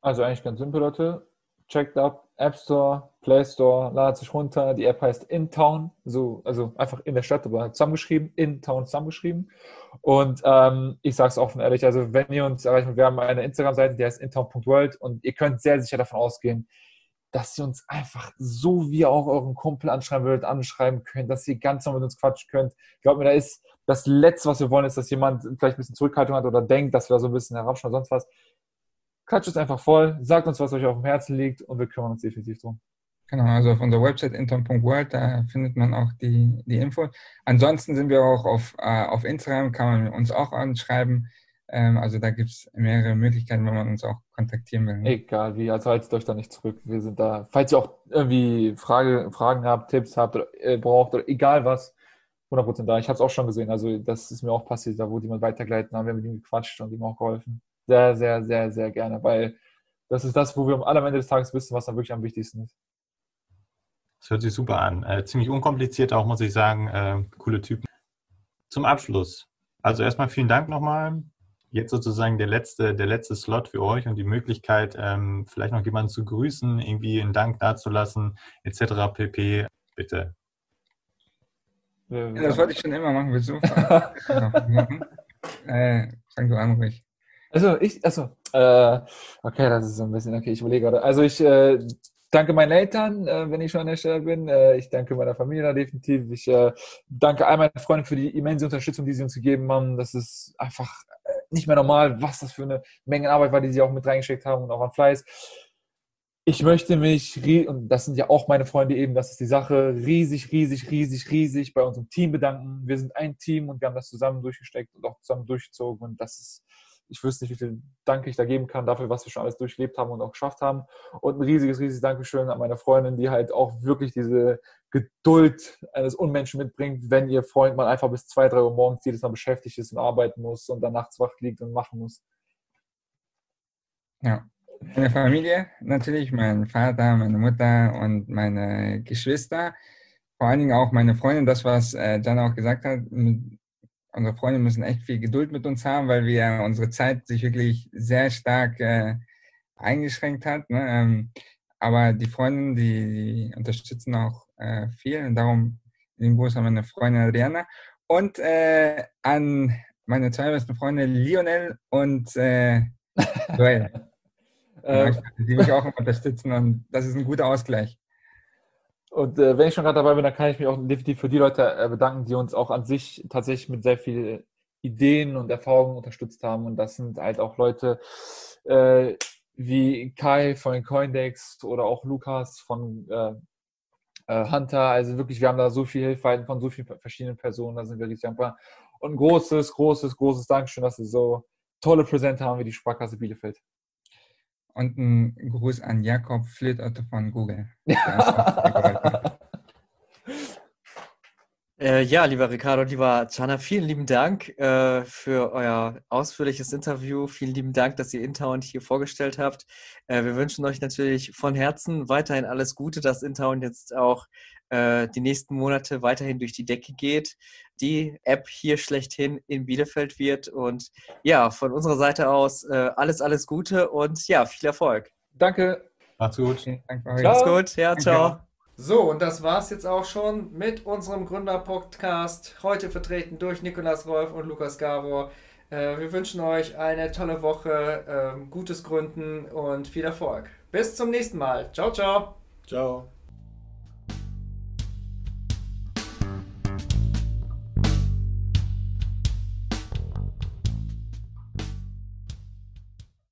Also eigentlich ganz simpel, Leute checkt ab, App Store, Play Store, ladet sich runter. Die App heißt InTown, so, also einfach in der Stadt, aber zusammengeschrieben, InTown zusammengeschrieben. Und ähm, ich sage es offen ehrlich, also wenn ihr uns erreichen wir haben eine Instagram-Seite, die heißt intown.world und ihr könnt sehr sicher davon ausgehen, dass ihr uns einfach so wie auch euren Kumpel anschreiben würdet, anschreiben könnt, dass ihr ganz normal mit uns quatschen könnt. Glaubt mir, da ist das Letzte, was wir wollen, ist, dass jemand vielleicht ein bisschen Zurückhaltung hat oder denkt, dass wir da so ein bisschen herabschauen oder sonst was. Quatscht es einfach voll, sagt uns, was euch auf dem Herzen liegt und wir kümmern uns definitiv drum.
Genau, also auf unserer Website intern.world, da findet man auch die, die Info. Ansonsten sind wir auch auf, äh, auf Instagram, kann man uns auch anschreiben. Ähm, also da gibt es mehrere Möglichkeiten, wenn man uns auch kontaktieren will.
Egal wie, also haltet euch da nicht zurück. Wir sind da. Falls ihr auch irgendwie Frage, Fragen habt, Tipps habt oder äh, braucht oder egal was, 100% da. Ich habe es auch schon gesehen. Also das ist mir auch passiert, da wurde jemand weitergeleitet, haben wir mit ihm gequatscht und ihm auch geholfen sehr, sehr, sehr, sehr gerne, weil das ist das, wo wir am Ende des Tages wissen, was dann wirklich am wichtigsten ist.
Das hört sich super an. Äh, ziemlich unkompliziert auch, muss ich sagen. Äh, coole Typen. Zum Abschluss. Also erstmal vielen Dank nochmal. Jetzt sozusagen der letzte, der letzte Slot für euch und die Möglichkeit, ähm, vielleicht noch jemanden zu grüßen, irgendwie einen Dank dazulassen, etc. pp. Bitte.
Ja, das wollte ich schon immer machen. Willst du? *laughs* äh, fang du an ruhig.
Also ich, also Äh, okay, das ist so ein bisschen, okay, ich überlege gerade. Also ich äh, danke meinen Eltern, äh, wenn ich schon an der Stelle bin. Äh, ich danke meiner Familie definitiv. Ich äh, danke all meinen Freunden für die immense Unterstützung, die sie uns gegeben haben. Das ist einfach äh, nicht mehr normal, was das für eine Menge Arbeit war, die sie auch mit reingesteckt haben und auch an Fleiß. Ich möchte mich, und das sind ja auch meine Freunde eben, das ist die Sache, riesig, riesig, riesig, riesig bei unserem Team bedanken. Wir sind ein Team und wir haben das zusammen durchgesteckt und auch zusammen durchgezogen und das ist ich wüsste nicht, wie viel Dank ich da geben kann dafür, was wir schon alles durchlebt haben und auch geschafft haben. Und ein riesiges, riesiges Dankeschön an meine Freundin, die halt auch wirklich diese Geduld eines Unmenschen mitbringt, wenn ihr Freund mal einfach bis zwei, drei Uhr morgens jedes Mal beschäftigt ist und arbeiten muss und dann nachts wach liegt und machen muss.
Ja. Meine Familie natürlich, mein Vater, meine Mutter und meine Geschwister. Vor allen Dingen auch meine Freundin, das, was äh, Jan auch gesagt hat, unsere Freunde müssen echt viel Geduld mit uns haben, weil wir unsere Zeit sich wirklich sehr stark äh, eingeschränkt hat. Ne? Ähm, aber die Freunde, die, die unterstützen auch äh, viel und darum den Gruß an meine Freundin Adriana und äh, an meine zwei besten Freunde Lionel und äh, *laughs* Joel. die mich auch unterstützen und das ist ein guter Ausgleich.
Und äh, wenn ich schon gerade dabei bin, dann kann ich mich auch definitiv für die Leute äh, bedanken, die uns auch an sich tatsächlich mit sehr vielen Ideen und Erfahrungen unterstützt haben. Und das sind halt auch Leute äh, wie Kai von Coindex oder auch Lukas von äh, äh, Hunter. Also wirklich, wir haben da so viel Hilfe von so vielen verschiedenen Personen. Da sind wir richtig dankbar. Und ein großes, großes, großes Dankeschön, dass wir so tolle Präsente haben wie die Sparkasse Bielefeld.
Und ein Gruß an Jakob Flittotte von Google. *laughs*
äh, ja, lieber Ricardo, lieber Chana, vielen lieben Dank äh, für euer ausführliches Interview. Vielen lieben Dank, dass ihr Intown hier vorgestellt habt. Äh, wir wünschen euch natürlich von Herzen weiterhin alles Gute, dass Intown jetzt auch äh, die nächsten Monate weiterhin durch die Decke geht, die App hier schlechthin in Bielefeld wird. Und ja, von unserer Seite aus äh, alles, alles Gute und ja, viel Erfolg.
Danke.
Macht's gut.
Danke Macht's gut. Ja, ciao.
So, und das war's jetzt auch schon mit unserem Gründer-Podcast. Heute vertreten durch Nikolas Rolf und Lukas Gabor. Äh, wir wünschen euch eine tolle Woche, ähm, gutes Gründen und viel Erfolg. Bis zum nächsten Mal. Ciao, ciao.
Ciao.